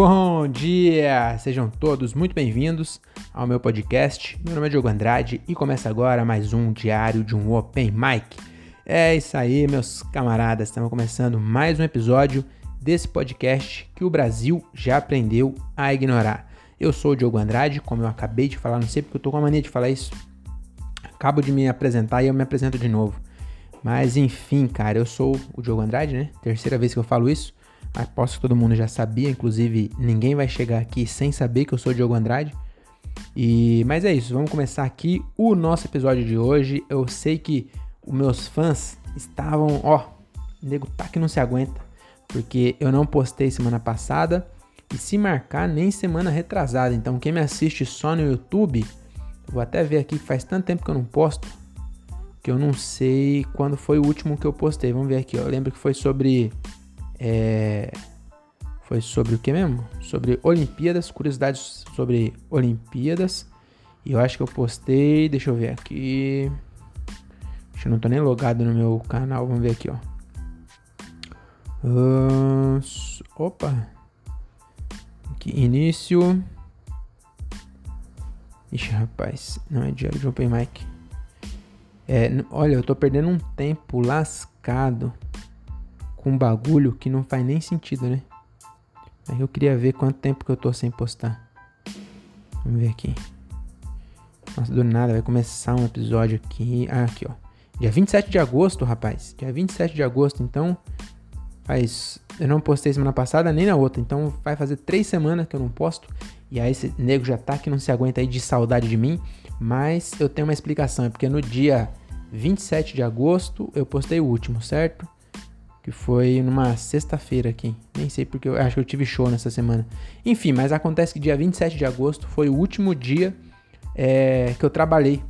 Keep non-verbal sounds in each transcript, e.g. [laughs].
Bom dia! Sejam todos muito bem-vindos ao meu podcast. Meu nome é Diogo Andrade e começa agora mais um diário de um Open Mic. É isso aí, meus camaradas, estamos começando mais um episódio desse podcast que o Brasil já aprendeu a ignorar. Eu sou o Diogo Andrade, como eu acabei de falar, não sei porque eu tô com a mania de falar isso. Acabo de me apresentar e eu me apresento de novo. Mas enfim, cara, eu sou o Diogo Andrade, né? Terceira vez que eu falo isso. Aposto que todo mundo já sabia, inclusive ninguém vai chegar aqui sem saber que eu sou Diogo Andrade. E mas é isso, vamos começar aqui o nosso episódio de hoje. Eu sei que os meus fãs estavam, ó, nego tá que não se aguenta, porque eu não postei semana passada e se marcar nem semana retrasada. Então quem me assiste só no YouTube, vou até ver aqui, faz tanto tempo que eu não posto que eu não sei quando foi o último que eu postei. Vamos ver aqui, ó. Eu lembro que foi sobre. É, foi sobre o que mesmo? Sobre Olimpíadas, curiosidades sobre Olimpíadas. E eu acho que eu postei. Deixa eu ver aqui. Acho que não tô nem logado no meu canal. Vamos ver aqui, ó. Uh, opa. Aqui, início. Ixi, rapaz. Não é diário de Open Mic. É, olha, eu tô perdendo um tempo lascado com um bagulho que não faz nem sentido, né? Aí eu queria ver quanto tempo que eu tô sem postar. Vamos ver aqui. Nossa, do nada vai começar um episódio aqui. Ah, aqui, ó. Dia 27 de agosto, rapaz. Dia 27 de agosto, então. Faz. Eu não postei semana passada nem na outra. Então vai fazer três semanas que eu não posto. E aí esse nego já tá que não se aguenta aí de saudade de mim. Mas eu tenho uma explicação. É porque no dia 27 de agosto eu postei o último, certo? Que foi numa sexta-feira aqui. Nem sei porque eu acho que eu tive show nessa semana. Enfim, mas acontece que dia 27 de agosto foi o último dia é, que eu trabalhei.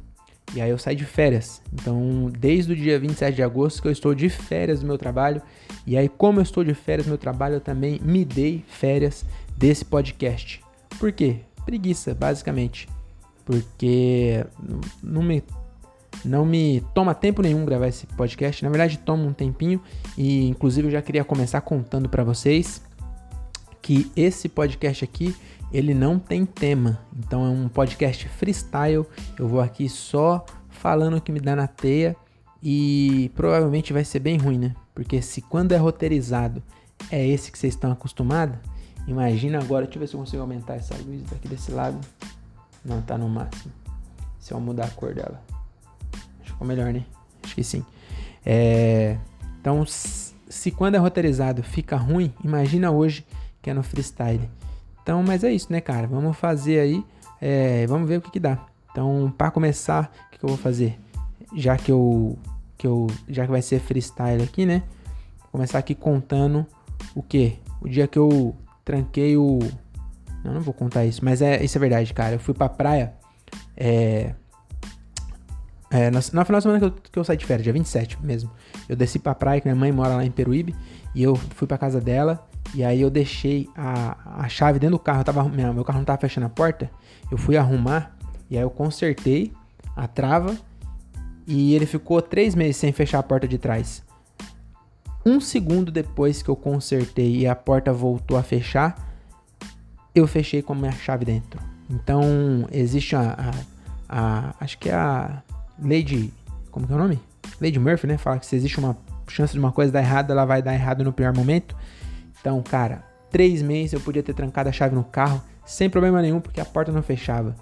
E aí eu saí de férias. Então, desde o dia 27 de agosto que eu estou de férias do meu trabalho. E aí, como eu estou de férias do meu trabalho, eu também me dei férias desse podcast. Por quê? Preguiça, basicamente. Porque não me não me toma tempo nenhum gravar esse podcast. Na verdade, toma um tempinho e inclusive eu já queria começar contando para vocês que esse podcast aqui, ele não tem tema. Então é um podcast freestyle. Eu vou aqui só falando o que me dá na teia e provavelmente vai ser bem ruim, né? Porque se quando é roteirizado é esse que vocês estão acostumados, imagina agora, deixa eu ver se eu consigo aumentar essa luz daqui desse lado. Não, tá no máximo. Se eu mudar a cor dela. Ficou melhor, né? Acho que sim. É... Então, se quando é roteirizado fica ruim, imagina hoje que é no freestyle. Então, mas é isso, né, cara? Vamos fazer aí, é... vamos ver o que, que dá. Então, para começar, o que, que, eu vou fazer? Já que eu, que eu, já que vai ser freestyle aqui, né? Vou começar aqui contando o que? O dia que eu tranquei o, não, não vou contar isso, mas é isso é verdade, cara. Eu fui pra praia, é, é, na, na final de semana que eu, que eu saí de férias, dia 27 mesmo. Eu desci pra praia, que minha mãe mora lá em Peruíbe, e eu fui pra casa dela, e aí eu deixei a, a chave dentro do carro. Tava, meu, meu carro não tava fechando a porta, eu fui arrumar, e aí eu consertei a trava, e ele ficou três meses sem fechar a porta de trás. Um segundo depois que eu consertei e a porta voltou a fechar, eu fechei com a minha chave dentro. Então, existe a, a, a acho que é a de. Como que é o nome? De Murphy, né? Fala que se existe uma chance de uma coisa dar errado, ela vai dar errado no pior momento. Então, cara, três meses eu podia ter trancado a chave no carro sem problema nenhum, porque a porta não fechava.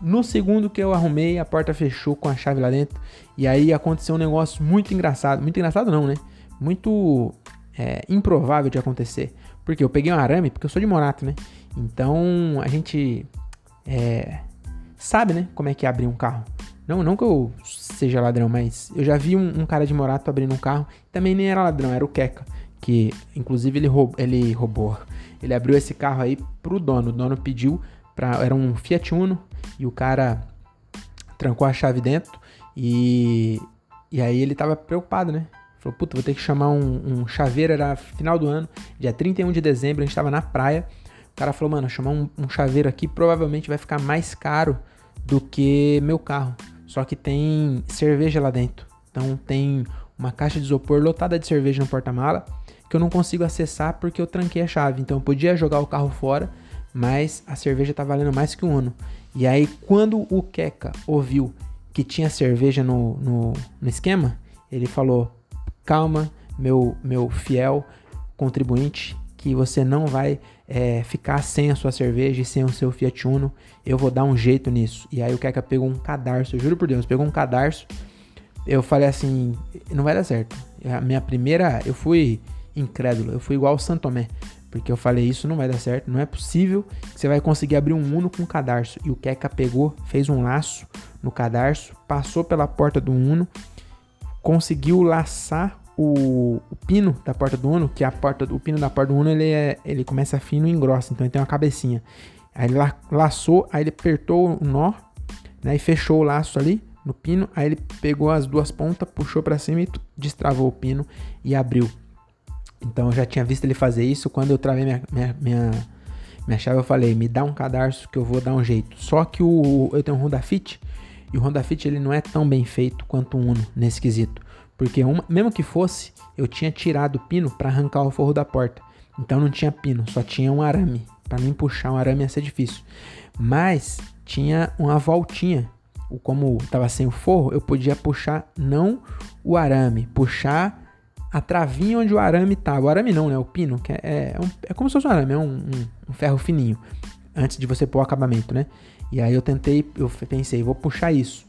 No segundo que eu arrumei, a porta fechou com a chave lá dentro. E aí aconteceu um negócio muito engraçado. Muito engraçado não, né? Muito é, improvável de acontecer. Porque eu peguei um arame, porque eu sou de Morato, né? Então a gente é, sabe, né? Como é que é abrir um carro. Não, não que eu seja ladrão, mas eu já vi um, um cara de Morato abrindo um carro. Também nem era ladrão, era o Keka. Que inclusive ele, roub, ele roubou. Ele abriu esse carro aí pro dono. O dono pediu pra. Era um Fiat Uno. E o cara trancou a chave dentro. E, e aí ele tava preocupado, né? Falou, puta, vou ter que chamar um, um chaveiro. Era final do ano, dia 31 de dezembro, a gente tava na praia. O cara falou, mano, chamar um, um chaveiro aqui provavelmente vai ficar mais caro do que meu carro. Só que tem cerveja lá dentro. Então tem uma caixa de isopor lotada de cerveja no porta-mala. que eu não consigo acessar porque eu tranquei a chave. Então eu podia jogar o carro fora, mas a cerveja tá valendo mais que o Uno. E aí quando o Keka ouviu que tinha cerveja no, no, no esquema, ele falou: calma, meu, meu fiel contribuinte, que você não vai é, ficar sem a sua cerveja e sem o seu Fiat Uno. Eu vou dar um jeito nisso. E aí o Keka pegou um cadarço, eu juro por Deus, pegou um cadarço. Eu falei assim, não vai dar certo. A minha primeira, eu fui incrédulo, eu fui igual o Santomé. Porque eu falei, isso não vai dar certo, não é possível que você vai conseguir abrir um Uno com cadarço. E o Keka pegou, fez um laço no cadarço, passou pela porta do Uno, conseguiu laçar o, o, pino da porta do Uno, que a porta, o pino da porta do Uno ele, é, ele começa fino e engrossa, então ele tem uma cabecinha. Aí ele laçou, aí ele apertou o nó, né, e fechou o laço ali no pino, aí ele pegou as duas pontas, puxou para cima e destravou o pino e abriu. Então eu já tinha visto ele fazer isso, quando eu travei minha, minha, minha, minha chave eu falei, me dá um cadarço que eu vou dar um jeito. Só que o, eu tenho um Honda Fit, e o Honda Fit ele não é tão bem feito quanto o Uno nesse quesito. Porque uma, mesmo que fosse, eu tinha tirado o pino para arrancar o forro da porta. Então não tinha pino, só tinha um arame. Para mim puxar um arame ia ser difícil. Mas tinha uma voltinha. Como estava sem o forro, eu podia puxar não o arame, puxar a travinha onde o arame estava. O arame não, né? O pino, que é, é, um, é como se fosse um arame, é um, um, um ferro fininho. Antes de você pôr o acabamento, né? E aí eu tentei, eu pensei, vou puxar isso.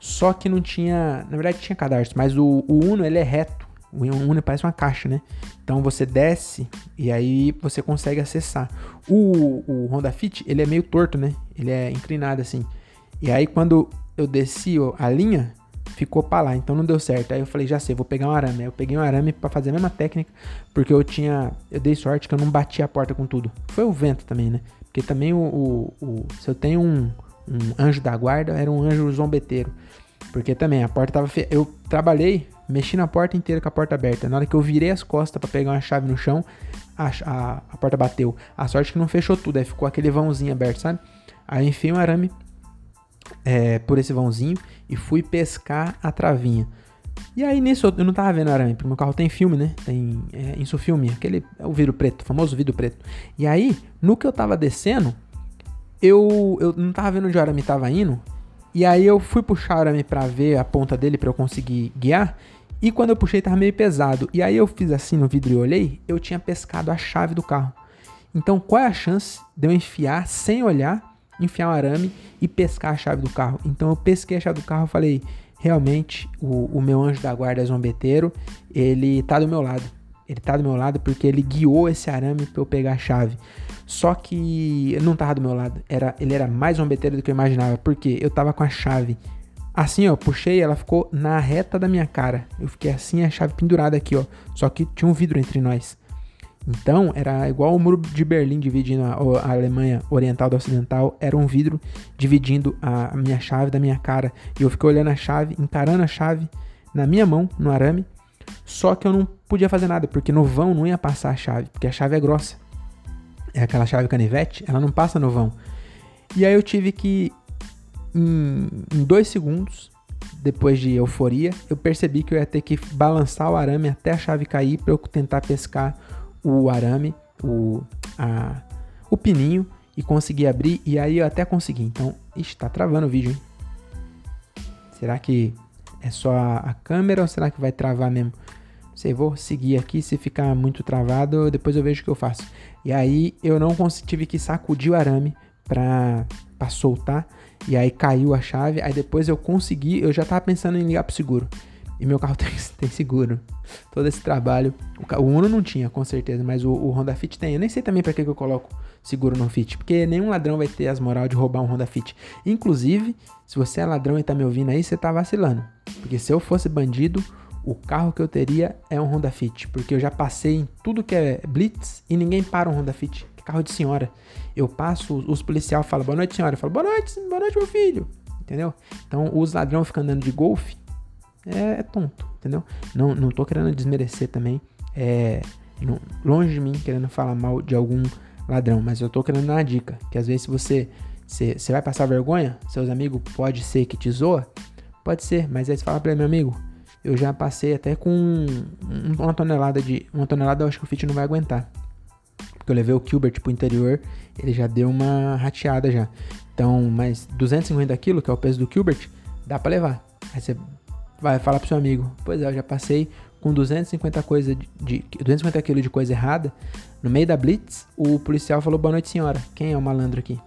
Só que não tinha, na verdade tinha cadarço, mas o, o Uno ele é reto. O Uno parece uma caixa, né? Então você desce e aí você consegue acessar. O, o Honda Fit, ele é meio torto, né? Ele é inclinado assim. E aí quando eu desci a linha, ficou para lá, então não deu certo. Aí eu falei, já sei, vou pegar um arame. Aí eu peguei um arame para fazer a mesma técnica, porque eu tinha, eu dei sorte que eu não bati a porta com tudo. Foi o vento também, né? Porque também o, o, o se eu tenho um um anjo da guarda, era um anjo zombeteiro. Porque também a porta tava fe... Eu trabalhei, mexi na porta inteira com a porta aberta. Na hora que eu virei as costas para pegar uma chave no chão, a, a, a, porta bateu. A sorte que não fechou tudo, aí ficou aquele vãozinho aberto, sabe? Aí enfiei um arame é, por esse vãozinho e fui pescar a travinha. E aí nisso eu não tava vendo arame, porque meu carro tem filme, né? Tem é, filme aquele é o vidro preto, famoso vidro preto. E aí, no que eu tava descendo, eu, eu não tava vendo onde o arame tava indo. E aí eu fui puxar o arame pra ver a ponta dele para eu conseguir guiar. E quando eu puxei tava meio pesado. E aí eu fiz assim no vidro e olhei, eu tinha pescado a chave do carro. Então qual é a chance de eu enfiar sem olhar, enfiar um arame e pescar a chave do carro? Então eu pesquei a chave do carro e falei, realmente o, o meu anjo da guarda zombeteiro, ele tá do meu lado. Ele tá do meu lado porque ele guiou esse arame para eu pegar a chave. Só que não tava do meu lado. Era, ele era mais zombeteiro do que eu imaginava. Porque eu tava com a chave. Assim, ó, puxei, ela ficou na reta da minha cara. Eu fiquei assim, a chave pendurada aqui, ó. Só que tinha um vidro entre nós. Então, era igual o muro de Berlim dividindo a, a Alemanha Oriental do Ocidental. Era um vidro dividindo a, a minha chave da minha cara. E eu fiquei olhando a chave, encarando a chave na minha mão, no arame. Só que eu não podia fazer nada, porque no vão não ia passar a chave, porque a chave é grossa é aquela chave canivete, ela não passa no vão. E aí eu tive que, em, em dois segundos, depois de euforia, eu percebi que eu ia ter que balançar o arame até a chave cair para eu tentar pescar o arame, o, a, o pininho e conseguir abrir. E aí eu até consegui. Então, ixi, tá travando o vídeo, hein? Será que é só a câmera ou será que vai travar mesmo? Sei, vou seguir aqui, se ficar muito travado, depois eu vejo o que eu faço. E aí eu não consegui, tive que sacudir o arame pra, pra soltar, e aí caiu a chave, aí depois eu consegui, eu já tava pensando em ligar pro seguro. E meu carro [laughs] tem, tem seguro. Todo esse trabalho. O, o, Uno não tinha, com certeza, mas o, o Honda Fit tem. Eu nem sei também para que, que eu coloco seguro no Fit. Porque nenhum ladrão vai ter as moral de roubar um Honda Fit. Inclusive, se você é ladrão e tá me ouvindo aí, você tá vacilando. Porque se eu fosse bandido, o carro que eu teria é um Honda Fit, porque eu já passei em tudo que é Blitz e ninguém para um Honda Fit, que carro de senhora. Eu passo, os policiais falam boa noite, senhora. Eu falo boa noite, boa noite, meu filho. Entendeu? Então, os ladrões ficam andando de golfe é, é, tonto, entendeu? Não, não tô querendo desmerecer também, é, não, longe de mim querendo falar mal de algum ladrão, mas eu tô querendo dar uma dica, que às vezes você, você, vai passar vergonha, seus amigos pode ser que te zoa, pode ser, mas aí você fala pra meu amigo, eu já passei até com uma tonelada de. Uma tonelada eu acho que o Fit não vai aguentar. Porque eu levei o Gilbert pro interior, ele já deu uma rateada já. Então, mas 250 kg, que é o peso do Gilbert, dá para levar. Aí você vai falar pro seu amigo, pois é, eu já passei com 250 coisa de, de 250 kg de coisa errada. No meio da blitz, o policial falou: "Boa noite, senhora. Quem é o malandro aqui?"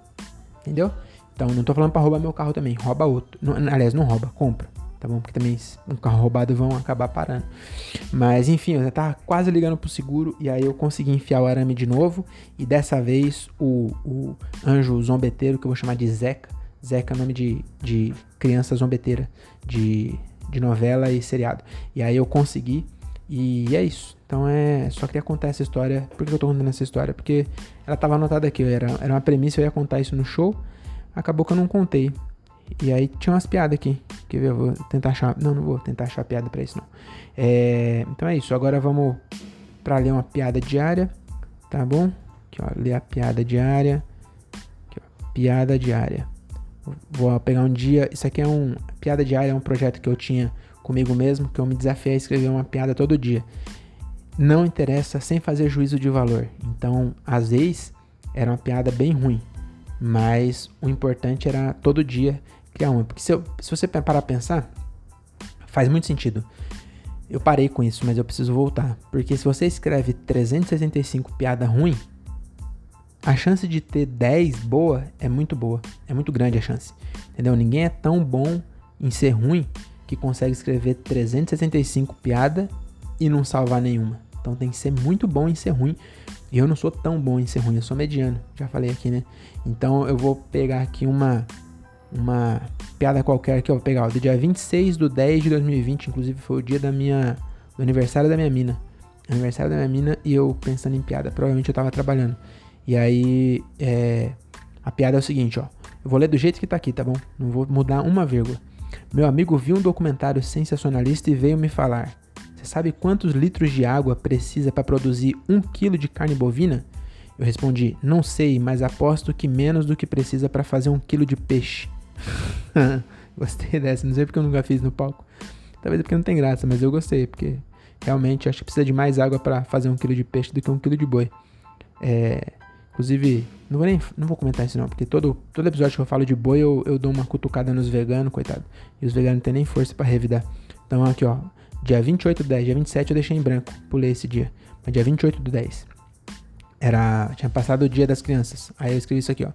Entendeu? Então, não tô falando para roubar meu carro também, rouba outro. Não, aliás, não rouba, compra tá bom? Porque também um carro roubado vão acabar parando. Mas enfim, eu já tava quase ligando pro seguro e aí eu consegui enfiar o arame de novo e dessa vez o, o anjo zombeteiro, que eu vou chamar de Zeca, Zeca é nome de, de criança zombeteira de, de novela e seriado. E aí eu consegui e é isso. Então é. Só queria contar essa história. Por que eu tô contando essa história? Porque ela tava anotada aqui. Era, era uma premissa, eu ia contar isso no show. Acabou que eu não contei. E aí tinha umas piadas aqui. Quer ver? Eu vou tentar achar. Não, não vou tentar achar piada pra isso, não. É... Então é isso. Agora vamos pra ler uma piada diária. Tá bom? Aqui, ó. Ler a piada diária. Aqui, ó. Piada diária. Vou pegar um dia. Isso aqui é um. Piada diária é um projeto que eu tinha comigo mesmo. Que eu me desafiei a escrever uma piada todo dia. Não interessa sem fazer juízo de valor. Então, às vezes, era uma piada bem ruim. Mas o importante era todo dia criar uma. Porque se, eu, se você parar a pensar, faz muito sentido. Eu parei com isso, mas eu preciso voltar. Porque se você escreve 365 piada ruim, a chance de ter 10 boa é muito boa. É muito grande a chance. Entendeu? Ninguém é tão bom em ser ruim que consegue escrever 365 piada e não salvar nenhuma. Então tem que ser muito bom em ser ruim e eu não sou tão bom em ser ruim, eu sou mediano, já falei aqui, né? Então eu vou pegar aqui uma uma piada qualquer que eu vou pegar, ó, do dia 26 do 10 de 2020, inclusive foi o dia da minha do aniversário da minha mina. Aniversário da minha mina e eu pensando em piada, provavelmente eu tava trabalhando. E aí, é, a piada é o seguinte, ó. Eu vou ler do jeito que tá aqui, tá bom? Não vou mudar uma vírgula. Meu amigo viu um documentário sensacionalista e veio me falar. Você sabe quantos litros de água precisa para produzir um quilo de carne bovina? Eu respondi: Não sei, mas aposto que menos do que precisa para fazer um quilo de peixe. [laughs] gostei dessa, não sei porque eu nunca fiz no palco. Talvez é porque não tem graça, mas eu gostei, porque realmente acho que precisa de mais água para fazer um quilo de peixe do que um quilo de boi. É, inclusive, não vou nem não vou comentar isso não, porque todo, todo episódio que eu falo de boi eu, eu dou uma cutucada nos veganos, coitado. E os veganos não têm nem força para revidar. Então aqui ó, Dia 28 do 10, dia 27 eu deixei em branco, pulei esse dia. Mas dia 28 do 10. Era, tinha passado o dia das crianças. Aí eu escrevi isso aqui, ó.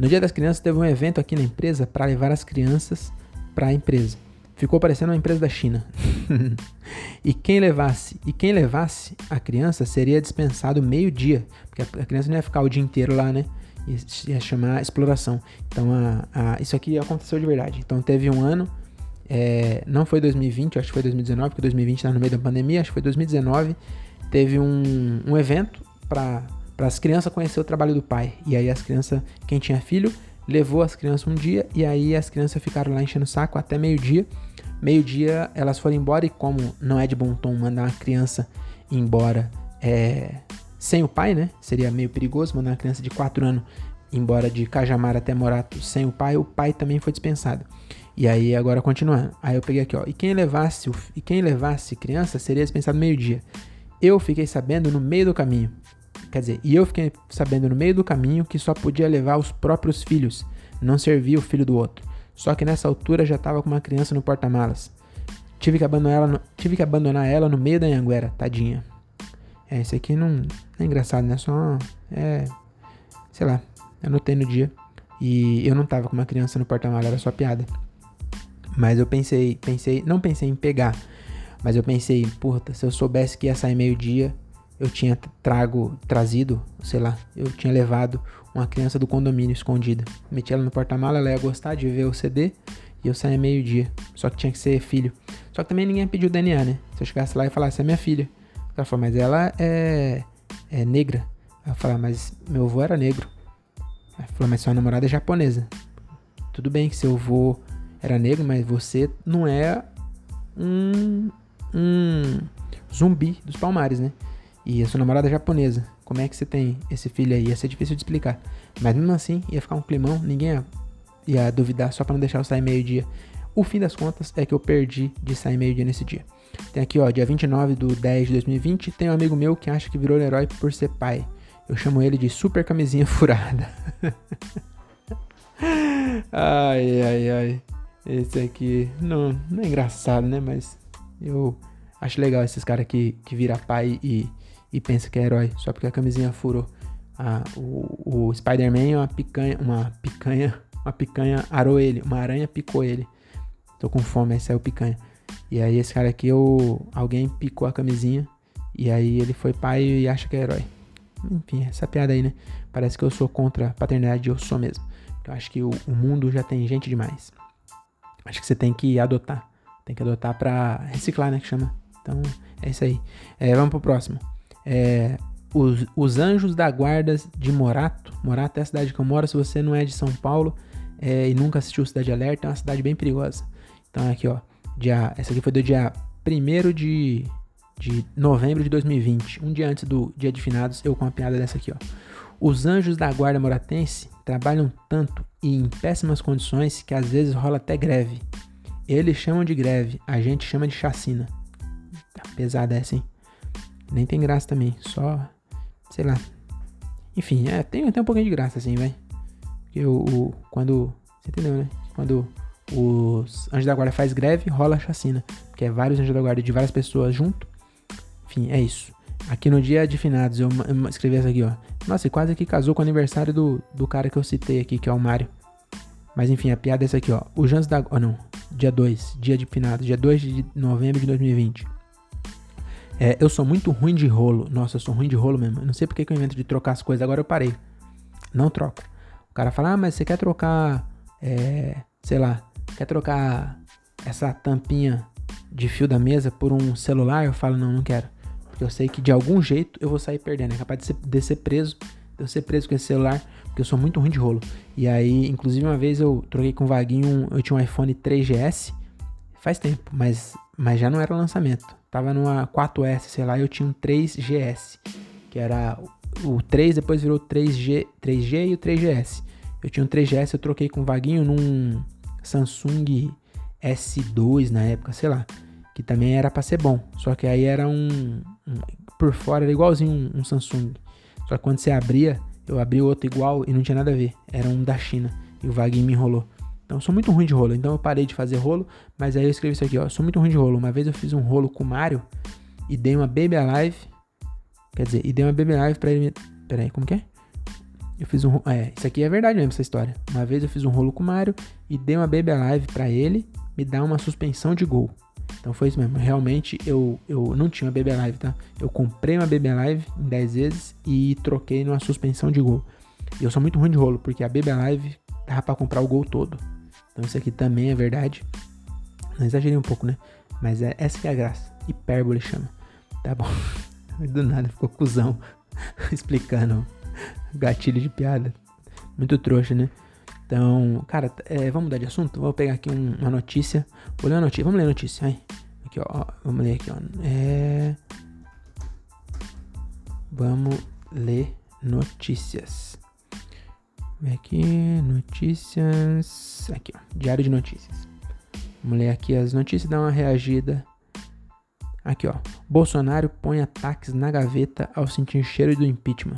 No dia das crianças teve um evento aqui na empresa para levar as crianças para a empresa. Ficou parecendo uma empresa da China. [laughs] e quem levasse, e quem levasse a criança seria dispensado meio-dia, porque a criança não ia ficar o dia inteiro lá, né? Ia chamar exploração. Então, a, a, isso aqui aconteceu de verdade. Então, teve um ano é, não foi 2020, acho que foi 2019, porque 2020 estava no meio da pandemia, acho que foi 2019. Teve um, um evento para as crianças conhecer o trabalho do pai. E aí as crianças, quem tinha filho, levou as crianças um dia e aí as crianças ficaram lá enchendo o saco até meio-dia. Meio-dia elas foram embora e como não é de bom tom mandar uma criança embora é, sem o pai, né? Seria meio perigoso mandar uma criança de 4 anos embora de Cajamar até Morato sem o pai, o pai também foi dispensado. E aí, agora continuando. Aí eu peguei aqui, ó. E quem levasse, e quem levasse criança seria dispensado meio-dia. Eu fiquei sabendo no meio do caminho. Quer dizer, e eu fiquei sabendo no meio do caminho que só podia levar os próprios filhos, não servia o filho do outro. Só que nessa altura já tava com uma criança no porta-malas. Tive que abandonar ela no, tive que abandonar ela no meio da Anhanguera, tadinha. É, isso aqui não, não é engraçado, né? Só é, sei lá, anotei no dia e eu não tava com uma criança no porta-malas, era só piada. Mas eu pensei, pensei, não pensei em pegar, mas eu pensei, puta, se eu soubesse que ia sair meio-dia, eu tinha trago, trazido, sei lá, eu tinha levado uma criança do condomínio escondida. Meti ela no porta-mala, ela ia gostar de ver o CD e eu saía meio-dia. Só que tinha que ser filho. Só que também ninguém pediu DNA, né? Se eu chegasse lá e falasse, é minha filha. Ela falou, mas ela é, é negra. Ela falou, mas meu avô era negro. Ela falou, mas sua namorada é japonesa. Tudo bem que seu avô era negro, mas você não é um, um zumbi dos palmares, né? E a sua namorada é japonesa. Como é que você tem esse filho aí? Ia ser difícil de explicar. Mas mesmo assim, ia ficar um climão, ninguém ia, ia duvidar só para não deixar eu sair meio-dia. O fim das contas é que eu perdi de sair meio-dia nesse dia. Tem aqui, ó, dia 29 do 10 de 2020, tem um amigo meu que acha que virou herói por ser pai. Eu chamo ele de super camisinha [laughs] furada. ai, ai, ai. Esse aqui não, não é engraçado, né? Mas eu acho legal esses caras que, que vira pai e, e pensa que é herói só porque a camisinha furou. Ah, o, o Spider-Man é uma picanha, uma picanha, uma picanha arou ele, uma aranha picou ele. Tô com fome, aí saiu picanha. E aí esse cara aqui, eu, alguém picou a camisinha e aí ele foi pai e acha que é herói. Enfim, essa piada aí, né? Parece que eu sou contra a paternidade, eu sou mesmo. Eu acho que o, o mundo já tem gente demais. Acho que você tem que adotar. Tem que adotar para reciclar, né? Que chama. Então, é isso aí. É, vamos pro próximo. É, os, os Anjos da Guarda de Morato. Morato é a cidade que eu moro. Se você não é de São Paulo é, e nunca assistiu Cidade Alerta, é uma cidade bem perigosa. Então, aqui, ó. Dia, essa aqui foi do dia 1 de, de novembro de 2020. Um dia antes do dia de finados, eu com uma piada dessa aqui, ó. Os anjos da guarda moratense trabalham tanto e em péssimas condições que às vezes rola até greve. Eles chamam de greve, a gente chama de chacina. Tá pesada essa, hein? Nem tem graça também, só. Sei lá. Enfim, é, tem até um pouquinho de graça assim, vai. Porque o, Quando. Você entendeu, né? Quando os anjos da guarda faz greve, rola chacina. Porque é vários anjos da guarda de várias pessoas junto. Enfim, é isso. Aqui no dia de finados, eu, eu escrevi essa aqui, ó. Nossa, e quase que casou com o aniversário do, do cara que eu citei aqui, que é o Mário. Mas enfim, a piada é essa aqui, ó. O Jans da. Oh, não. Dia 2, dia de finados, dia 2 de novembro de 2020. É, eu sou muito ruim de rolo. Nossa, eu sou ruim de rolo mesmo. Eu não sei porque que eu invento de trocar as coisas. Agora eu parei. Não troco. O cara fala, ah, mas você quer trocar. É, sei lá. Quer trocar essa tampinha de fio da mesa por um celular? Eu falo, não, não quero. Porque eu sei que de algum jeito eu vou sair perdendo. É capaz de ser, de ser preso, de eu ser preso com esse celular, porque eu sou muito ruim de rolo. E aí, inclusive, uma vez eu troquei com o Vaguinho, eu tinha um iPhone 3GS, faz tempo, mas, mas já não era lançamento. Tava numa 4S, sei lá, eu tinha um 3GS, que era o 3, depois virou 3G, 3G e o 3GS. Eu tinha um 3GS, eu troquei com o Vaguinho num Samsung S2 na época, sei lá que também era para ser bom. Só que aí era um, um por fora era igualzinho um, um, Samsung. Só que quando você abria, eu abri outro igual e não tinha nada a ver. Era um da China e o Vaguinho me enrolou. Então sou muito ruim de rolo. Então eu parei de fazer rolo, mas aí eu escrevi isso aqui, ó. Sou muito ruim de rolo. Uma vez eu fiz um rolo com o Mario e dei uma Baby Alive. Quer dizer, e dei uma Baby Alive pra ele. Pera aí, como que é? Eu fiz um. É, isso aqui é verdade mesmo, essa história. Uma vez eu fiz um rolo com o Mario e dei uma Baby Alive pra ele me dar uma suspensão de gol. Então foi isso mesmo. Realmente eu, eu não tinha uma BB Live, tá? Eu comprei uma BB Live em 10 vezes e troquei numa suspensão de gol. E eu sou muito ruim de rolo, porque a BB Live dava pra comprar o gol todo. Então isso aqui também é verdade. Não exagerei um pouco, né? Mas é essa que é a graça. Hipérbole chama. Tá bom. [laughs] Do nada ficou cuzão [laughs] explicando gatilho de piada. Muito trouxa, né? Então, cara, é, vamos mudar de assunto? Vou pegar aqui um, uma notícia. Vou ler a notícia. Vamos ler a notícia, vai. Aqui, ó. Vamos ler aqui, ó. É... Vamos ler notícias. Aqui, notícias. Aqui, ó. Diário de notícias. Vamos ler aqui as notícias dar uma reagida. Aqui, ó. Bolsonaro põe ataques na gaveta ao sentir cheiro do impeachment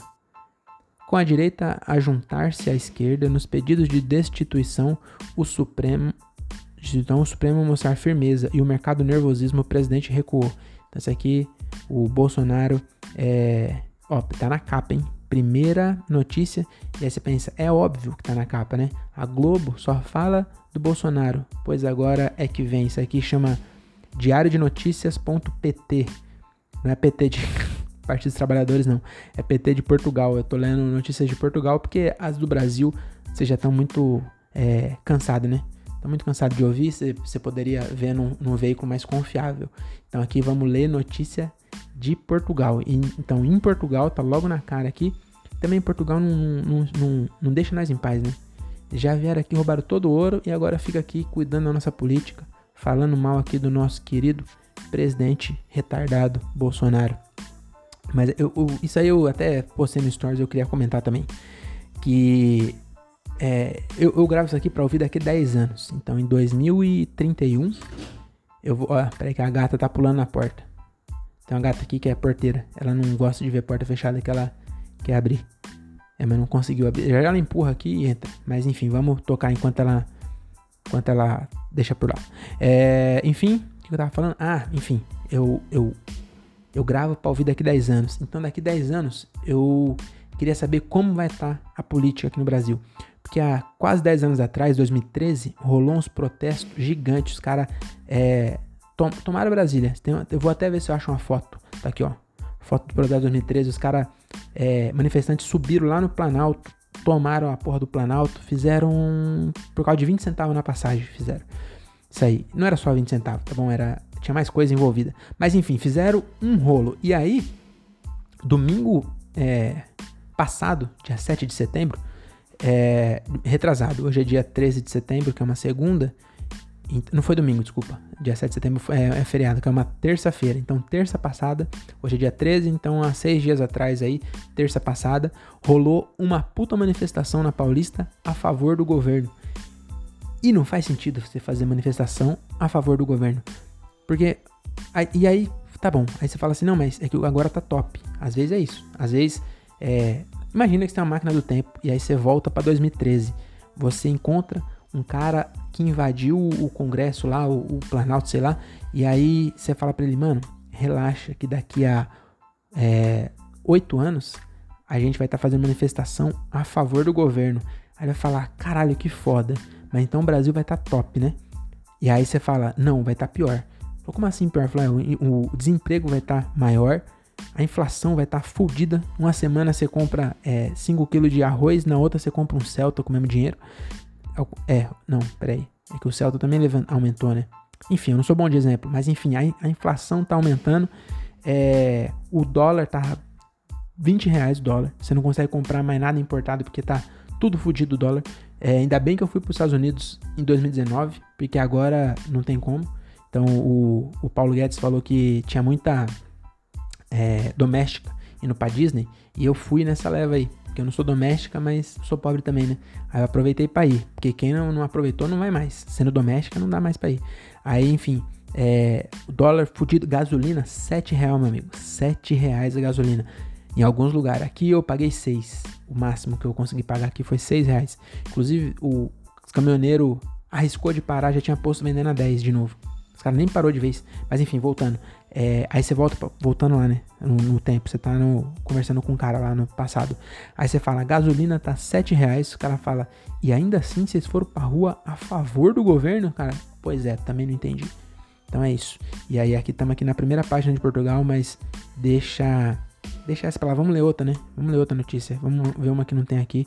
com a direita a juntar-se à esquerda nos pedidos de destituição, o Supremo, então o Supremo mostrar firmeza e o mercado nervosismo, o presidente recuou. Então, esse aqui, o Bolsonaro, é, ó, tá na capa, hein? Primeira notícia, e aí você pensa, é óbvio que tá na capa, né? A Globo só fala do Bolsonaro, pois agora é que vem. Isso aqui chama Diário de Notícias.pt. Não é PT de [laughs] Partido dos Trabalhadores, não. É PT de Portugal. Eu tô lendo notícias de Portugal porque as do Brasil vocês já estão muito é, cansados, né? Estão muito cansados de ouvir, você poderia ver num, num, veículo mais confiável. Então aqui vamos ler notícia de Portugal. E, então em Portugal, tá logo na cara aqui. Também Portugal não, não, não, não deixa nós em paz, né? Já vieram aqui, roubaram todo o ouro e agora fica aqui cuidando da nossa política, falando mal aqui do nosso querido presidente retardado Bolsonaro. Mas eu, eu, isso aí eu até postei no Stories, eu queria comentar também. Que é, eu, eu, gravo isso aqui pra ouvir daqui a 10 anos. Então, em 2031, eu vou. Ó, peraí que a gata tá pulando na porta. Tem uma gata aqui que é porteira. Ela não gosta de ver porta fechada que ela quer abrir. É, mas não conseguiu abrir. Já ela empurra aqui e entra. Mas enfim, vamos tocar enquanto ela. Enquanto ela deixa por lá. É, enfim, o que eu tava falando? Ah, enfim, eu, eu, eu gravo pra ouvir daqui 10 anos. Então daqui 10 anos eu queria saber como vai estar tá a política aqui no Brasil. Porque há quase 10 anos atrás, 2013, rolou uns protestos gigantes. Os caras é, tom, tomaram Brasília. eu vou até ver se eu acho uma foto. Tá aqui, ó. Foto do protesto 2013. Os caras, é, manifestantes, subiram lá no Planalto, tomaram a porra do Planalto, fizeram. Por causa de 20 centavos na passagem, fizeram. Isso aí. Não era só 20 centavos, tá bom? Era, tinha mais coisa envolvida. Mas enfim, fizeram um rolo. E aí, domingo é, passado, dia 7 de setembro, é, retrasado, hoje é dia 13 de setembro, que é uma segunda, não foi domingo, desculpa, dia 7 de setembro é, é feriado, que é uma terça-feira, então terça passada, hoje é dia 13, então há seis dias atrás aí, terça passada, rolou uma puta manifestação na Paulista a favor do governo. E não faz sentido você fazer manifestação a favor do governo, porque, e aí, tá bom, aí você fala assim, não, mas é que agora tá top, às vezes é isso, às vezes é, imagina que você tem uma máquina do tempo e aí você volta para 2013. Você encontra um cara que invadiu o Congresso lá, o, o Planalto, sei lá, e aí você fala para ele, mano, relaxa que daqui a é, oito é, anos a gente vai estar tá fazendo manifestação a favor do governo. Aí vai falar, caralho, que foda. Mas então o Brasil vai estar tá top, né? E aí você fala, não, vai estar tá pior. Como assim pior? Fala, o, o desemprego vai estar tá maior, a inflação vai estar tá fodida. Uma semana você compra 5 é, kg de arroz, na outra você compra um Celta com o mesmo dinheiro. É, não, peraí. É que o Celta também aumentou, né? Enfim, eu não sou bom de exemplo, mas enfim, a, a inflação tá aumentando. É, o dólar tá 20 reais o dólar. Você não consegue comprar mais nada importado porque tá tudo fodido o dólar. É, ainda bem que eu fui para os Estados Unidos em 2019, porque agora não tem como. Então o, o Paulo Guedes falou que tinha muita é, doméstica indo pra Disney. E eu fui nessa leva aí. Porque eu não sou doméstica, mas sou pobre também, né? Aí eu aproveitei pra ir. Porque quem não, não aproveitou não vai mais. Sendo doméstica, não dá mais pra ir. Aí, enfim, é, dólar fudido, gasolina, 7 reais, meu amigo. 7 reais a gasolina. Em alguns lugares. Aqui eu paguei 6. O máximo que eu consegui pagar aqui foi 6 reais. Inclusive, o caminhoneiro arriscou de parar, já tinha posto vendendo a 10 de novo. Os caras nem parou de vez. Mas enfim, voltando. É, aí você volta, voltando lá, né? No, no, tempo, você tá no, conversando com um cara lá no passado. Aí você fala, gasolina tá 7 reais. O cara fala, e ainda assim vocês foram pra rua a favor do governo? Cara, pois é, também não entendi. Então é isso. E aí aqui estamos aqui na primeira página de Portugal, mas deixa. Deixa essa pra lá. Vamos ler outra, né? Vamos ler outra notícia. Vamos ver uma que não tem aqui.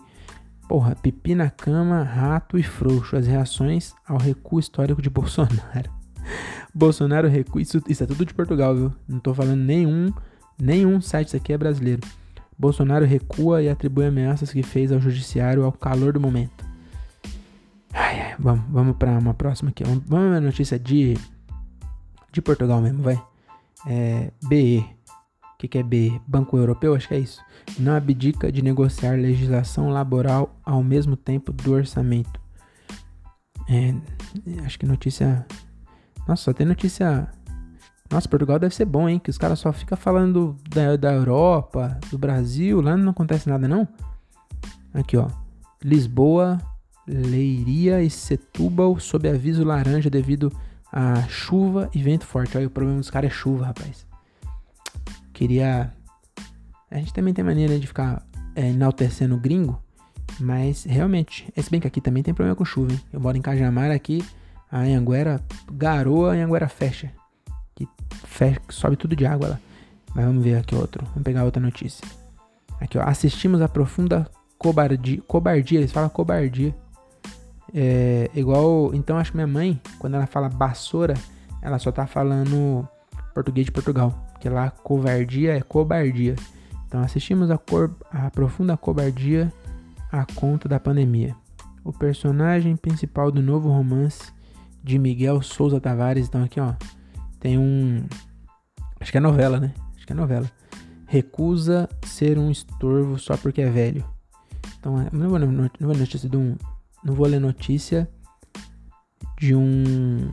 Porra, pipi na cama, rato e frouxo. As reações ao recuo histórico de [laughs] Bolsonaro. Bolsonaro recua. Isso, isso é tudo de Portugal, viu? Não tô falando nenhum, nenhum site aqui é brasileiro. Bolsonaro recua e atribui ameaças que fez ao judiciário ao calor do momento. Ai, ai, vamos, vamos para uma próxima aqui. Vamos, vamos uma notícia de, de Portugal mesmo, vai. É, BE. O que, que é BE? Banco Europeu? Acho que é isso. Não abdica de negociar legislação laboral ao mesmo tempo do orçamento. É, acho que notícia nossa, só tem notícia. Nossa, Portugal deve ser bom, hein? Que os caras só ficam falando da, da Europa, do Brasil, lá não acontece nada, não? Aqui, ó. Lisboa, Leiria e Setúbal sob aviso laranja devido a chuva e vento forte. Olha, o problema dos caras é chuva, rapaz. Queria. A gente também tem maneira né, de ficar é, enaltecendo o gringo, mas realmente, é bem que aqui também tem problema com chuva, hein? Eu moro em Cajamar aqui a Anhanguera garoa, a fecha. Que fecha, sobe tudo de água lá. Mas vamos ver aqui outro. Vamos pegar outra notícia. Aqui, ó. Assistimos a profunda cobardia. Cobardia, eles falam cobardia. É igual. Então acho que minha mãe, quando ela fala vassoura, ela só tá falando português de Portugal. Porque lá covardia é cobardia. Então assistimos a, cor, a profunda cobardia à conta da pandemia. O personagem principal do novo romance de Miguel Souza Tavares. Então aqui, ó, tem um. Acho que é novela, né? Acho que é novela. Recusa ser um estorvo só porque é velho. Então, é, não vou, não, vou notícia de um. Não vou ler notícia de um.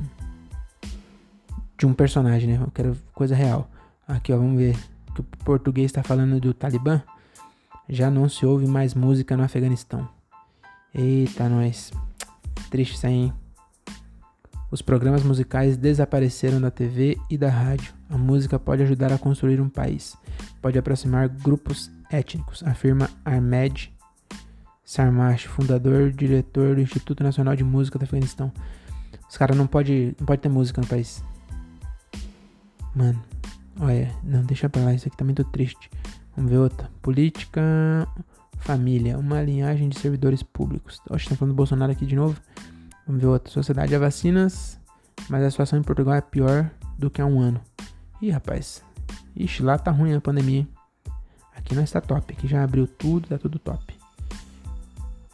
De um personagem, né? Eu quero coisa real. Aqui, ó, vamos ver. Que o português está falando do Talibã. Já não se ouve mais música no Afeganistão. Eita, nós. Triste isso aí, hein? Os programas musicais desapareceram da TV e da rádio. A música pode ajudar a construir um país. Pode aproximar grupos étnicos, afirma Ahmed Sarmash, fundador e diretor do Instituto Nacional de Música do Afeganistão. Os caras não pode, não pode ter música no país. Mano, olha, não, deixa pra lá, isso aqui tá muito triste. Vamos ver outra. Política, família, uma linhagem de servidores públicos. Oxe, tá falando do Bolsonaro aqui de novo. Vamos ver outra. Sociedade a vacinas, mas a situação em Portugal é pior do que há um ano. Ih, rapaz. Ixi, lá tá ruim a pandemia, hein? Aqui não está top. Aqui já abriu tudo, tá tudo top.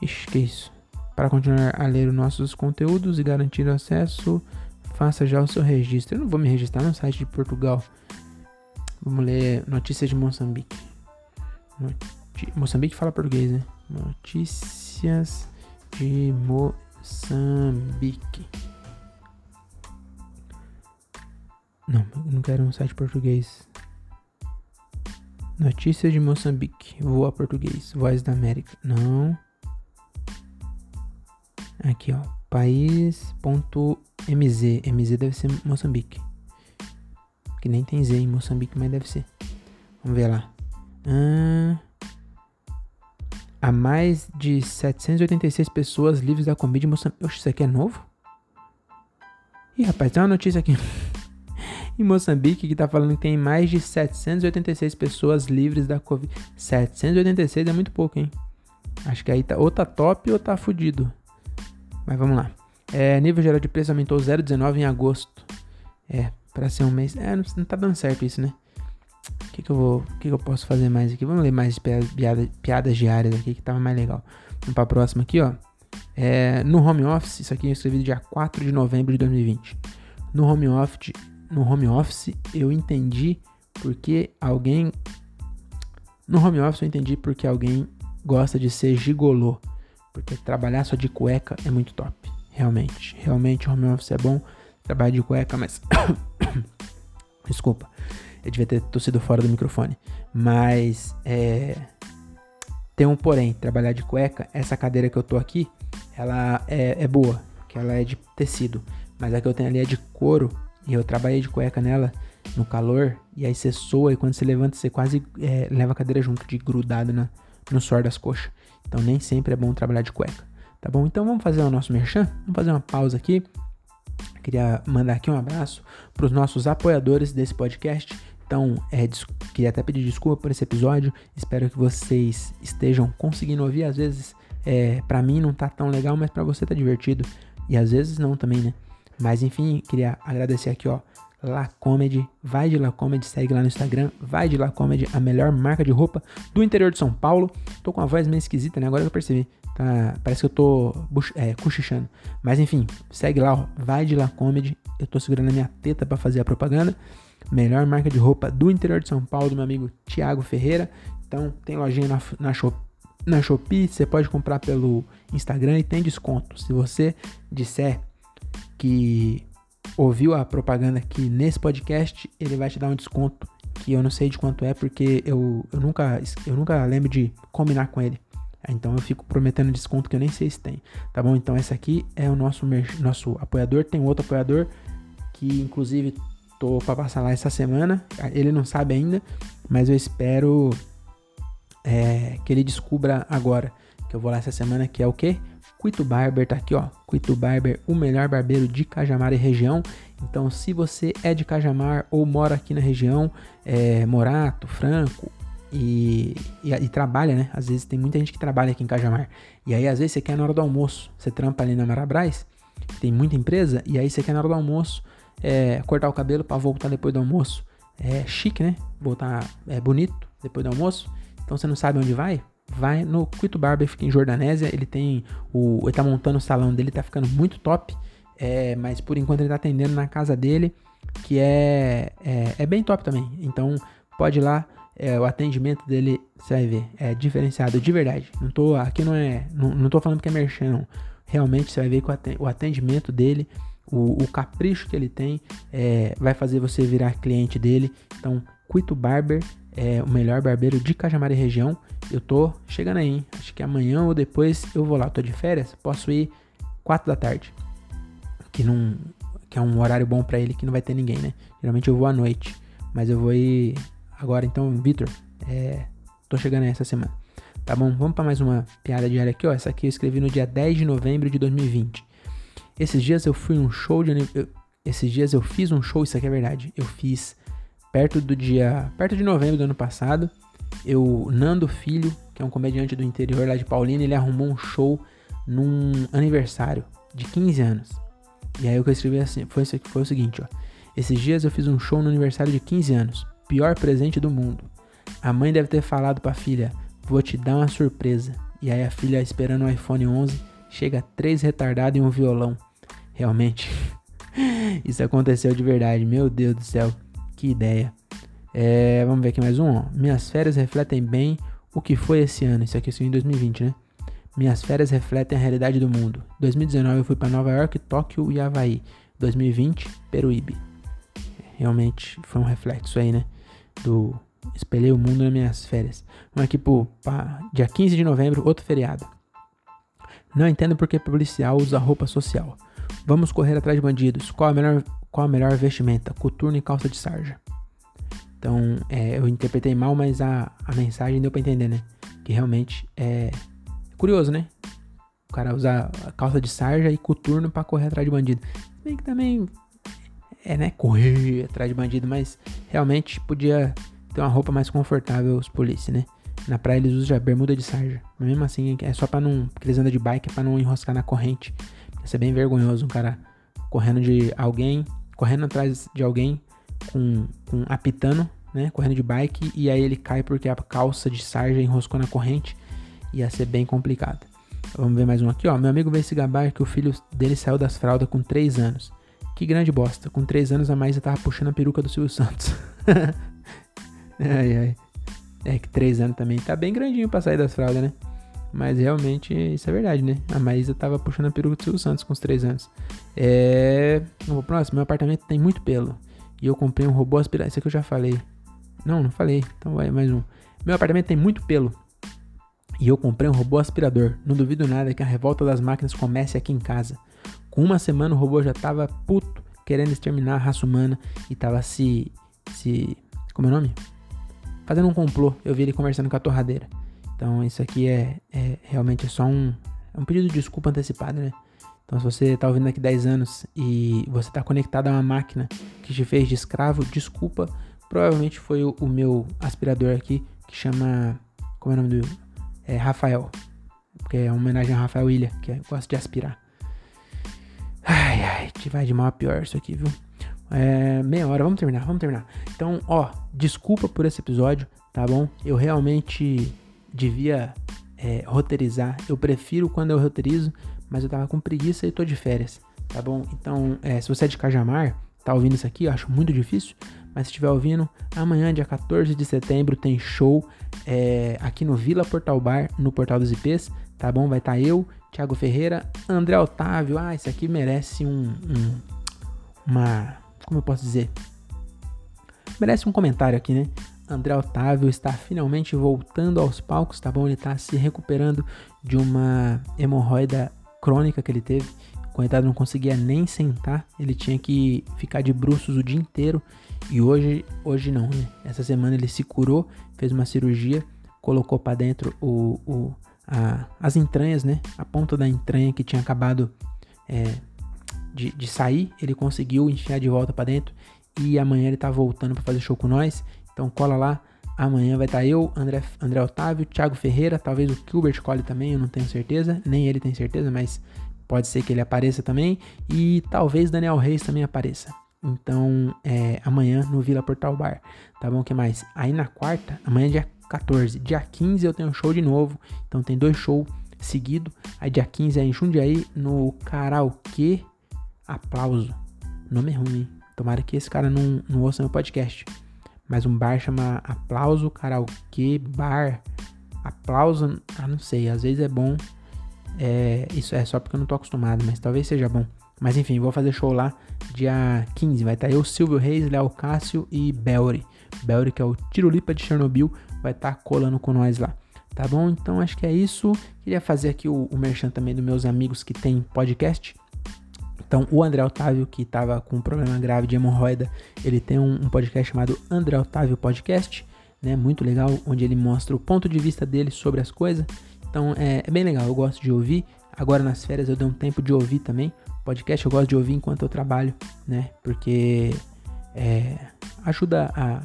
Ixi, que isso. Para continuar a ler os nossos conteúdos e garantir o acesso, faça já o seu registro. Eu não vou me registrar no site de Portugal. Vamos ler notícias de Moçambique. Moçambique fala português, né? Notícias de Moçambique. Não, eu não quero um site português. Notícias de Moçambique. Voa português. Voz da América. Não. Aqui, ó. País.mz. MZ deve ser Moçambique. Que nem tem Z em Moçambique, mas deve ser. Vamos ver lá. Ah, há mais de 786 pessoas livres da Covid em Moçambique. Oxe, isso aqui é novo? Ih, rapaz, tem uma notícia aqui. [laughs] em Moçambique que tá falando que tem mais de 786 pessoas livres da Covid. 786 é muito pouco, hein? Acho que aí tá, ou tá top ou tá fudido. Mas vamos lá. É, nível geral de preço aumentou 0,19 em agosto. É, para ser um mês. É, não, não tá dando certo isso, né? Que, que eu vou. Que, que eu posso fazer mais aqui? Vamos ler mais piada, piadas diárias aqui que tava mais legal. Vamos pra próxima aqui, ó. É, no home office, isso aqui eu escrevi dia 4 de novembro de 2020. No home office, no home office eu entendi porque alguém. No home office eu entendi porque alguém gosta de ser gigolô. Porque trabalhar só de cueca é muito top. Realmente. Realmente o home office é bom. Trabalhar de cueca, mas. [coughs] Desculpa. Eu devia ter tossido fora do microfone. Mas é. Tem um porém, trabalhar de cueca, essa cadeira que eu tô aqui, ela é, é boa, que ela é de tecido. Mas a que eu tenho ali é de couro e eu trabalhei de cueca nela no calor, e aí você soa, e quando você levanta, você quase é, leva a cadeira junto, de grudado na, no suor das coxas. Então nem sempre é bom trabalhar de cueca. Tá bom? Então vamos fazer o nosso merchan? Vamos fazer uma pausa aqui. Queria mandar aqui um abraço para os nossos apoiadores desse podcast. Então, é, queria até pedir desculpa por esse episódio. Espero que vocês estejam conseguindo ouvir. Às vezes, é, para mim não tá tão legal, mas para você tá divertido. E às vezes não também, né? Mas enfim, queria agradecer aqui, ó, La Comedy, vai de La Comedy, segue lá no Instagram, vai de La Comedy, a melhor marca de roupa do interior de São Paulo. Tô com uma voz meio esquisita, né? Agora eu percebi. Tá, parece que eu tô é, cochichando. Mas enfim, segue lá, ó, vai de La Comedy. Eu tô segurando a minha teta para fazer a propaganda. Melhor marca de roupa do interior de São Paulo, do meu amigo Thiago Ferreira. Então, tem lojinha na, na, Shop, na Shopee, você pode comprar pelo Instagram e tem desconto. Se você disser que ouviu a propaganda aqui nesse podcast, ele vai te dar um desconto que eu não sei de quanto é, porque eu, eu, nunca, eu nunca lembro de combinar com ele. Então eu fico prometendo desconto que eu nem sei se tem, tá bom? Então esse aqui é o nosso, nosso apoiador. Tem outro apoiador que inclusive tô para passar lá essa semana. Ele não sabe ainda, mas eu espero é, que ele descubra agora que eu vou lá essa semana, que é o que? Cuito Barber tá aqui, ó. Cuito Barber, o melhor barbeiro de Cajamar e região. Então, se você é de Cajamar ou mora aqui na região, é, Morato, Franco e, e, e, trabalha, né? Às vezes tem muita gente que trabalha aqui em Cajamar. E aí, às vezes, você quer na hora do almoço. Você trampa ali na Marabras, tem muita empresa, e aí você quer na hora do almoço é, cortar o cabelo para voltar depois do almoço. É chique, né? Voltar é bonito depois do almoço. Então você não sabe onde vai? vai no Quito Barber, fica em Jordanésia. Ele tem o. Ele tá montando o salão dele, tá ficando muito top. É, mas por enquanto ele tá atendendo na casa dele, que é, é, é bem top também. Então pode ir lá. É, o atendimento dele, você vai ver, é diferenciado de verdade. Não tô, aqui não é, não, não tô falando que é merchan, não. Realmente você vai ver que o atendimento dele, o, o capricho que ele tem, é, vai fazer você virar cliente dele. Então, Quito Barber é o melhor barbeiro de Cajamar e região. Eu tô chegando aí, hein? Acho que amanhã ou depois eu vou lá. Tô de férias, posso ir 4 da tarde. Que não que é um horário bom para ele que não vai ter ninguém, né? Geralmente eu vou à noite, mas eu vou ir agora então, Vitor, é, tô chegando aí essa semana. Tá bom? Vamos para mais uma piada diária aqui, ó. Essa aqui eu escrevi no dia 10 de novembro de 2020. Esses dias eu fui um show de esses dias eu fiz um show, isso aqui é verdade. Eu fiz perto do dia, perto de novembro do ano passado, eu Nando Filho, que é um comediante do interior lá de Paulina, ele arrumou um show num aniversário de 15 anos. E aí o que eu escrevi assim, foi, foi o seguinte, ó. Esses dias eu fiz um show no aniversário de 15 anos. Pior presente do mundo. A mãe deve ter falado pra filha, vou te dar uma surpresa. E aí a filha esperando o iPhone 11, chega três retardados e um violão. Realmente, isso aconteceu de verdade. Meu Deus do céu, que ideia. É, vamos ver aqui mais um. Ó. Minhas férias refletem bem o que foi esse ano. Isso aqui é em 2020, né? Minhas férias refletem a realidade do mundo. 2019 eu fui para Nova York, Tóquio e Havaí. 2020, Peruíbe. Realmente foi um reflexo aí, né? Do espelhei o mundo nas minhas férias. Vamos aqui pro dia 15 de novembro, outro feriado. Não entendo por que policial usa roupa social. Vamos correr atrás de bandidos. Qual a melhor, qual a melhor vestimenta? Coturno e calça de sarja. Então, é, eu interpretei mal, mas a, a mensagem deu pra entender, né? Que realmente é Curioso, né? O cara usar calça de sarja e coturno para correr atrás de bandido. Bem que também é, né? Correr atrás de bandido, mas realmente podia ter uma roupa mais confortável os polícias, né? Na praia eles usam bermuda de sarja. Mas mesmo assim, é só pra não. Porque eles andam de bike, é pra não enroscar na corrente. Ia ser bem vergonhoso um cara correndo de alguém, correndo atrás de alguém com, com apitando, né? Correndo de bike, e aí ele cai porque a calça de sarja enroscou na corrente ia ser bem complicado. Vamos ver mais um aqui, ó. Meu amigo veio se gabar que o filho dele saiu das fraldas com 3 anos. Que grande bosta. Com 3 anos a Maísa tava puxando a peruca do Silvio Santos. [laughs] ai, ai. É que 3 anos também tá bem grandinho pra sair das fraldas, né? Mas realmente isso é verdade, né? A Maísa tava puxando a peruca do Silvio Santos com os 3 anos. É. Vamos próximo. Meu apartamento tem muito pelo. E eu comprei um robô aspirador. Isso aqui eu já falei. Não, não falei. Então vai mais um. Meu apartamento tem muito pelo. E eu comprei um robô aspirador. Não duvido nada que a revolta das máquinas comece aqui em casa. Com uma semana o robô já tava puto, querendo exterminar a raça humana e tava se. se. como é o nome? Fazendo um complô. Eu vi ele conversando com a torradeira. Então isso aqui é, é realmente só um. É um pedido de desculpa antecipado, né? Então, se você está ouvindo daqui 10 anos e você está conectado a uma máquina que te fez de escravo, desculpa. Provavelmente foi o, o meu aspirador aqui, que chama. Como é o nome do é Rafael. Porque é uma homenagem a Rafael Ilha, que é, gosta de aspirar. Ai, ai, te vai de mal a pior isso aqui, viu? É, meia hora, vamos terminar, vamos terminar. Então, ó, desculpa por esse episódio, tá bom? Eu realmente devia é, roteirizar. Eu prefiro quando eu roteirizo, mas eu tava com preguiça e tô de férias, tá bom? Então, é, se você é de Cajamar, tá ouvindo isso aqui, eu acho muito difícil, mas se estiver ouvindo, amanhã, dia 14 de setembro, tem show é, aqui no Vila Portal Bar, no Portal dos IPs, tá bom? Vai estar tá eu, Thiago Ferreira, André Otávio. Ah, esse aqui merece um, um, uma. Como eu posso dizer? Merece um comentário aqui, né? André Otávio está finalmente voltando aos palcos, tá bom? Ele está se recuperando de uma hemorroida crônica que ele teve. Coitado, não conseguia nem sentar, ele tinha que ficar de bruços o dia inteiro e hoje, hoje não, né? Essa semana ele se curou, fez uma cirurgia, colocou para dentro o, o, a, as entranhas, né? A ponta da entranha que tinha acabado é, de, de sair, ele conseguiu enfiar de volta para dentro. E amanhã ele tá voltando para fazer show com nós. Então cola lá. Amanhã vai estar tá eu, André, André Otávio, Thiago Ferreira, talvez o Gilbert Cole também, eu não tenho certeza. Nem ele tem certeza, mas pode ser que ele apareça também. E talvez Daniel Reis também apareça. Então, é, amanhã no Vila Portal Bar. Tá bom? Que mais? Aí na quarta, amanhã é dia 14. Dia 15 eu tenho show de novo. Então tem dois shows seguidos. Aí dia 15 é em Jundiaí, no Karaokê Aplauso. Nome é ruim, hein? Tomara que esse cara não, não ouça meu podcast. Mas um bar chama Aplauso Karaokê Bar. Aplauso, ah, não sei, às vezes é bom. É, isso é só porque eu não tô acostumado, mas talvez seja bom. Mas enfim, vou fazer show lá dia 15. Vai estar tá eu, Silvio Reis, Léo Cássio e Belry. Belry, que é o Tirolipa de Chernobyl, vai estar tá colando com nós lá. Tá bom? Então acho que é isso. Queria fazer aqui o, o merchan também dos meus amigos que tem podcast. Então, o André Otávio, que estava com um problema grave de hemorroida, ele tem um, um, podcast chamado André Otávio Podcast, né? Muito legal, onde ele mostra o ponto de vista dele sobre as coisas. Então, é, é bem legal, eu gosto de ouvir. Agora nas férias eu dei um tempo de ouvir também. Podcast eu gosto de ouvir enquanto eu trabalho, né? Porque é, ajuda a.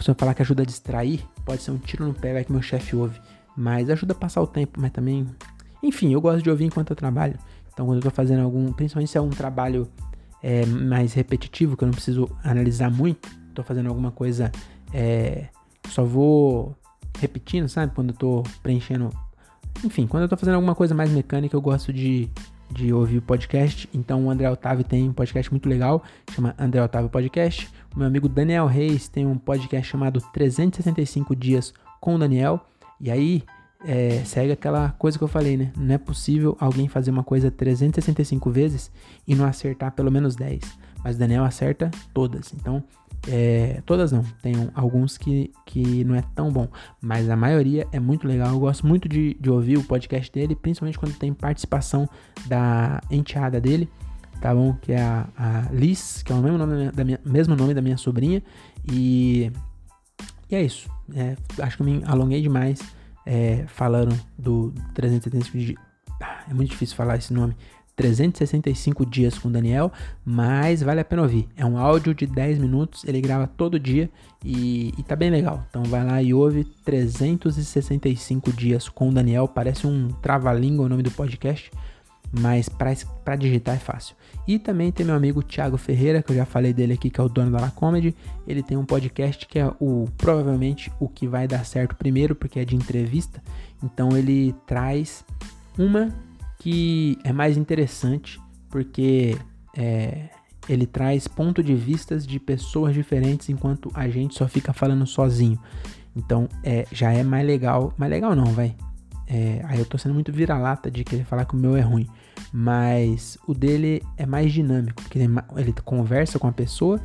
Se eu falar que ajuda a distrair, pode ser um tiro no pé, vai que meu chefe ouve. Mas ajuda a passar o tempo, mas também. Enfim, eu gosto de ouvir enquanto eu trabalho. Então, quando eu tô fazendo algum, principalmente se é um trabalho é, mais repetitivo, que eu não preciso analisar muito, tô fazendo alguma coisa, é, só vou repetindo, sabe? Quando eu tô preenchendo. Enfim, quando eu tô fazendo alguma coisa mais mecânica, eu gosto de, de ouvir podcast. Então, o André Otávio tem um podcast muito legal, chama André Otávio Podcast. O meu amigo Daniel Reis tem um podcast chamado 365 Dias com o Daniel. E aí, é, segue aquela coisa que eu falei, né? Não é possível alguém fazer uma coisa 365 vezes e não acertar pelo menos 10. Mas Daniel acerta todas. Então, é, todas não. Tem alguns que, que não é tão bom. Mas a maioria é muito legal. Eu gosto muito de, de ouvir o podcast dele, principalmente quando tem participação da enteada dele, tá bom? Que é a, a Liz, que é o mesmo nome da minha, da minha, mesmo nome da minha sobrinha. E, e é isso. É, acho que eu me alonguei demais é, falando do 365 dias. Ah, é muito difícil falar esse nome. 365 dias com Daniel, mas vale a pena ouvir. É um áudio de 10 minutos, ele grava todo dia e, e tá bem legal. Então vai lá e ouve 365 dias com Daniel. Parece um trava-língua o nome do podcast, mas para digitar é fácil. E também tem meu amigo Thiago Ferreira, que eu já falei dele aqui, que é o dono da La Comedy. Ele tem um podcast que é o provavelmente o que vai dar certo primeiro, porque é de entrevista. Então ele traz uma que é mais interessante, porque é, ele traz ponto de vistas de pessoas diferentes, enquanto a gente só fica falando sozinho. Então é, já é mais legal. Mais legal não, vai. É, aí eu tô sendo muito vira-lata de querer falar que o meu é ruim. Mas o dele é mais dinâmico, porque ele, ele conversa com a pessoa.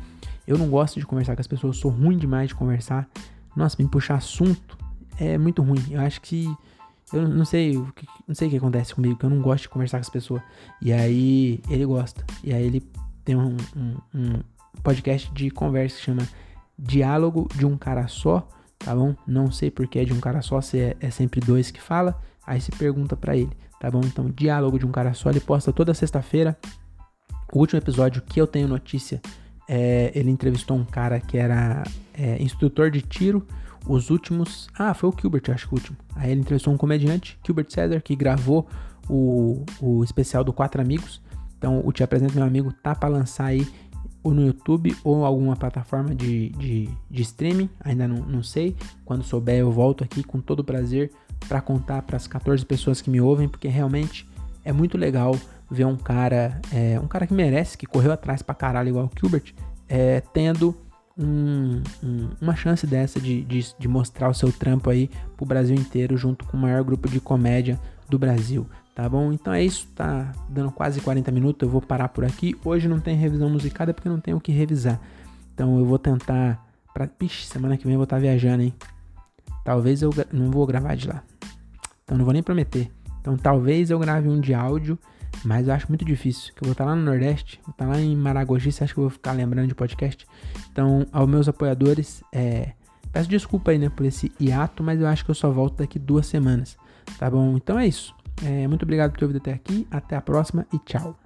Eu não gosto de conversar com as pessoas, sou ruim demais de conversar. Nossa, me puxar assunto é muito ruim. Eu acho que. Eu não sei, não sei o que acontece comigo, que eu não gosto de conversar com as pessoas. E aí ele gosta. E aí ele tem um, um, um podcast de conversa que chama Diálogo de um Cara Só tá bom? Não sei porque é de um cara só, se é, é sempre dois que fala, aí se pergunta para ele, tá bom? Então, diálogo de um cara só, ele posta toda sexta-feira. O último episódio que eu tenho notícia, é, ele entrevistou um cara que era é, instrutor de tiro. Os últimos, ah, foi o Gilbert, acho que o último. Aí ele entrevistou um comediante, Gilbert César, que gravou o, o especial do Quatro Amigos. Então, o Te Apresento Meu Amigo tá para lançar aí ou no YouTube ou alguma plataforma de, de, de streaming, ainda não, não sei. Quando souber, eu volto aqui com todo prazer para contar para as 14 pessoas que me ouvem, porque realmente é muito legal ver um cara, é, um cara que merece, que correu atrás pra caralho, igual o Gilbert, é, tendo um, um, uma chance dessa de, de, de mostrar o seu trampo aí pro Brasil inteiro, junto com o maior grupo de comédia do Brasil. Tá bom? Então é isso, tá dando quase 40 minutos, eu vou parar por aqui. Hoje não tem revisão musicada porque não tenho o que revisar. Então eu vou tentar. Pra... Pixe, semana que vem eu vou estar tá viajando, hein? Talvez eu não vou gravar de lá. Então não vou nem prometer. Então talvez eu grave um de áudio, mas eu acho muito difícil. Que eu vou estar lá no Nordeste, vou estar lá em Maragogi, você acha que eu vou ficar lembrando de podcast? Então, aos meus apoiadores, é... peço desculpa aí, né, por esse hiato, mas eu acho que eu só volto daqui duas semanas. Tá bom? Então é isso. É, muito obrigado por ter ouvido até aqui. Até a próxima e tchau.